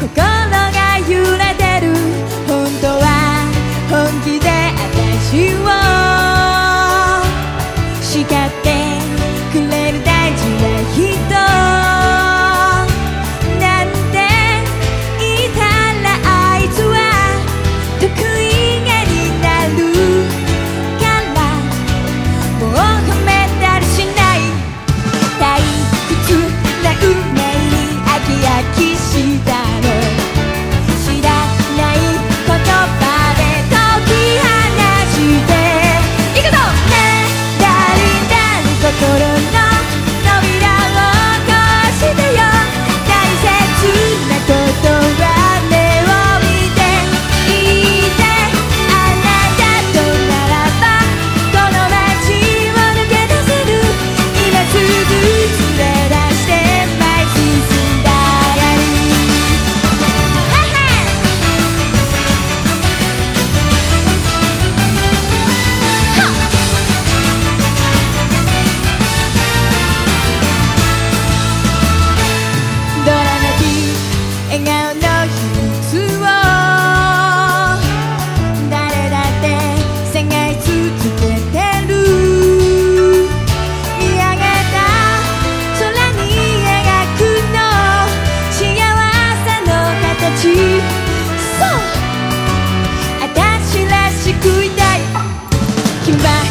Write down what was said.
心が揺れてる。本当は本気で私を。叱って back.